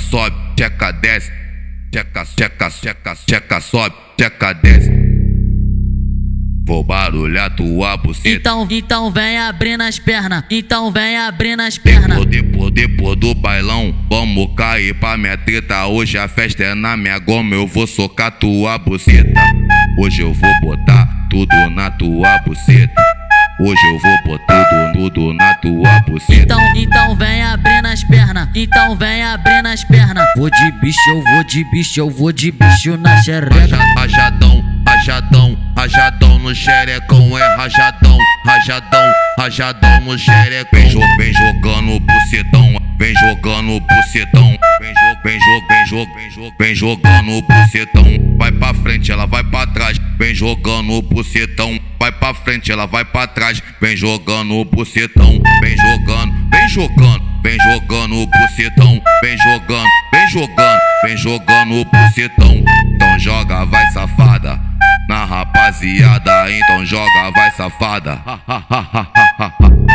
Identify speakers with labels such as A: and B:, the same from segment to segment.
A: sobe, tcheca desce, tcheca, tcheca, tcheca, tcheca sobe, tcheca desce. Vou barulhar tua buceta.
B: Então, então vem abrindo as pernas, então vem abrindo as pernas.
A: Depois, depois, depois do bailão, vamos cair pra minha treta. Hoje a festa é na minha goma, eu vou socar tua buceta. Hoje eu vou botar tudo na tua buceta. Hoje eu vou botar tudo, tudo na tua buceta.
B: Então, então vem abrindo as pernas, então vem abrindo as pernas. Vou de bicho, eu vou de bicho, eu vou de bicho na xereca.
A: Raja- Rajadão, rajadão, rajadão no xerecão é rajadão, rajadão, rajadão no xerecão. Vem, jo vem jogando bucetão, vem jogando bucetão, vem, jo vem, jo vem, jo vem, jo vem jogando bucetão. Vai pra frente, ela vai pra trás, vem jogando bucetão. Vai pra frente, ela vai pra trás, vem jogando bucetão, vem jogando, vem jogando, vem jogando bucetão, vem jogando, vem jogando, vem jogando bucetão. Então joga, vai safada. Na rapaziada, então joga, vai safada.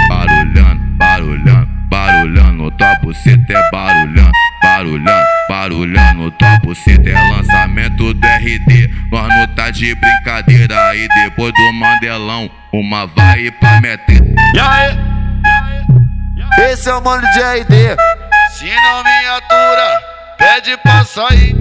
A: barulhando, barulhando, barulhando. Tua buceta é barulhando, barulhando, barulhando. Tua buceta é lançamento do RD. Nós não tá de brincadeira. E depois do Mandelão, uma vai pra meter.
C: E aí? Esse é o mano de RD.
D: Se não me atura, pede pra sair.